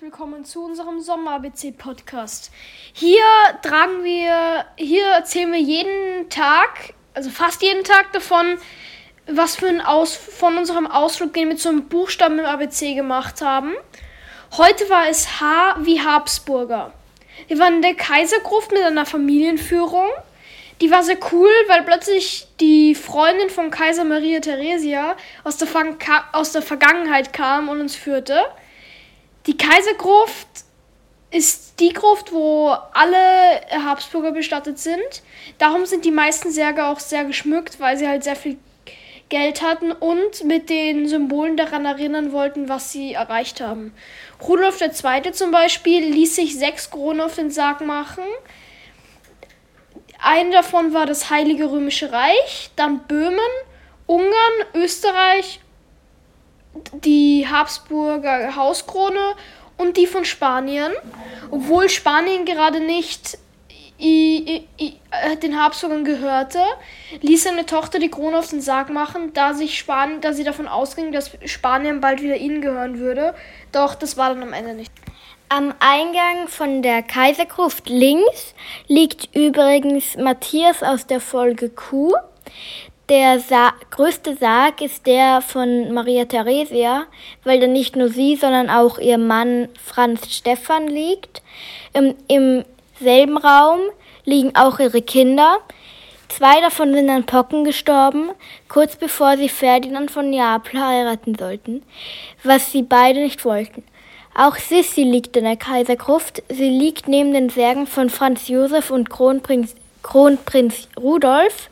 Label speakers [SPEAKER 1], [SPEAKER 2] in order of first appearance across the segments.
[SPEAKER 1] willkommen zu unserem Sommer-ABC-Podcast. Hier tragen wir, hier erzählen wir jeden Tag, also fast jeden Tag davon, was für ein Aus von unserem Ausflug, den wir zum Buchstaben im ABC gemacht haben. Heute war es H wie Habsburger. Wir waren in der Kaisergruft mit einer Familienführung. Die war sehr cool, weil plötzlich die Freundin von Kaiser Maria Theresia aus der, aus der Vergangenheit kam und uns führte. Die Kaisergruft ist die Gruft, wo alle Habsburger bestattet sind. Darum sind die meisten Särge auch sehr geschmückt, weil sie halt sehr viel Geld hatten und mit den Symbolen daran erinnern wollten, was sie erreicht haben. Rudolf II. zum Beispiel ließ sich sechs Kronen auf den Sarg machen. Eine davon war das Heilige Römische Reich, dann Böhmen, Ungarn, Österreich, die Habsburger Hauskrone und die von Spanien. Obwohl Spanien gerade nicht i, i, i, äh, den Habsburgern gehörte, ließ seine Tochter die Krone auf den Sarg machen, da, sich Spanien, da sie davon ausging, dass Spanien bald wieder ihnen gehören würde. Doch das war dann am Ende nicht.
[SPEAKER 2] Am Eingang von der Kaisergruft links liegt übrigens Matthias aus der Folge Q. Der Sa größte Sarg ist der von Maria Theresia, weil da nicht nur sie, sondern auch ihr Mann Franz Stephan liegt. Im, Im selben Raum liegen auch ihre Kinder. Zwei davon sind an Pocken gestorben, kurz bevor sie Ferdinand von Neapel heiraten sollten, was sie beide nicht wollten. Auch Sissi liegt in der Kaisergruft. Sie liegt neben den Särgen von Franz Josef und Kronprinz, Kronprinz Rudolf.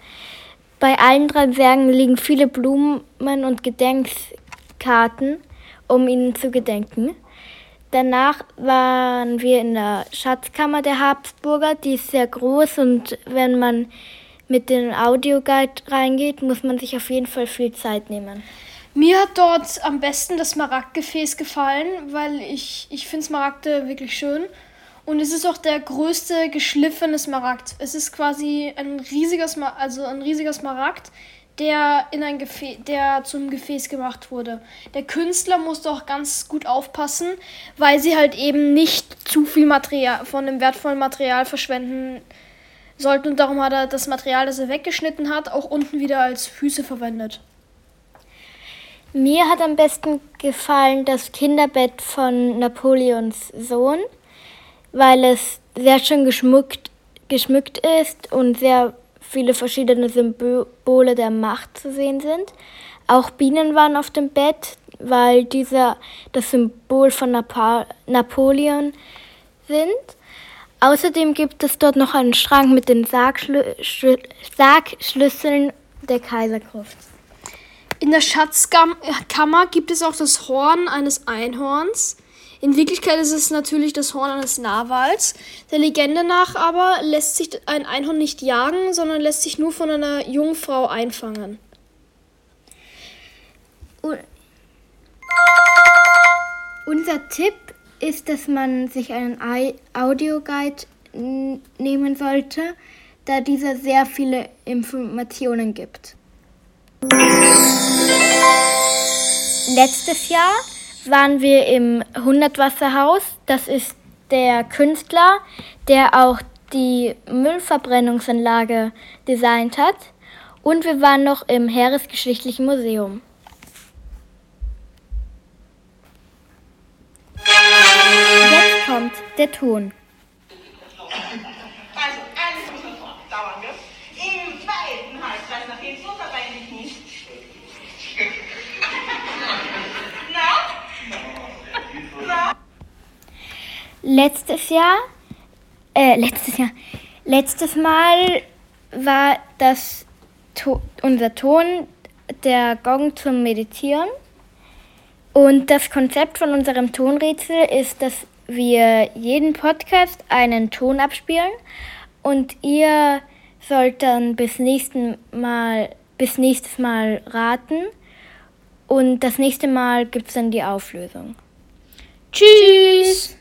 [SPEAKER 2] Bei allen drei Särgen liegen viele Blumen und Gedenkkarten, um ihnen zu gedenken. Danach waren wir in der Schatzkammer der Habsburger. Die ist sehr groß und wenn man mit dem Audioguide reingeht, muss man sich auf jeden Fall viel Zeit nehmen.
[SPEAKER 1] Mir hat dort am besten das Smaragdgefäß gefallen, weil ich, ich finde Smaragde wirklich schön. Und es ist auch der größte geschliffene Smaragd. Es ist quasi ein riesiger, Smar also ein riesiger Smaragd, der, in ein Gefä der zum Gefäß gemacht wurde. Der Künstler musste auch ganz gut aufpassen, weil sie halt eben nicht zu viel Material von dem wertvollen Material verschwenden sollten. Und darum hat er das Material, das er weggeschnitten hat, auch unten wieder als Füße verwendet.
[SPEAKER 2] Mir hat am besten gefallen das Kinderbett von Napoleons Sohn, weil es sehr schön geschmückt, geschmückt ist und sehr viele verschiedene Symbole der Macht zu sehen sind. Auch Bienen waren auf dem Bett, weil diese das Symbol von Napa Napoleon sind. Außerdem gibt es dort noch einen Schrank mit den Sargschlü Sargschlüsseln der Kaisergruft.
[SPEAKER 1] In der Schatzkammer gibt es auch das Horn eines Einhorns. In Wirklichkeit ist es natürlich das Horn eines Narwals. Der Legende nach aber lässt sich ein Einhorn nicht jagen, sondern lässt sich nur von einer Jungfrau einfangen.
[SPEAKER 2] Unser Tipp ist, dass man sich einen Audioguide nehmen sollte, da dieser sehr viele Informationen gibt. Letztes Jahr waren wir im Hundertwasserhaus. Das ist der Künstler, der auch die Müllverbrennungsanlage designt hat. Und wir waren noch im Heeresgeschichtlichen Museum. Jetzt kommt der Ton. Letztes Jahr, äh, letztes Jahr, letztes Mal war das to unser Ton der Gong zum Meditieren. Und das Konzept von unserem Tonrätsel ist, dass wir jeden Podcast einen Ton abspielen und ihr sollt dann bis nächsten Mal bis nächstes Mal raten und das nächste Mal gibt es dann die Auflösung.
[SPEAKER 1] Tschüss.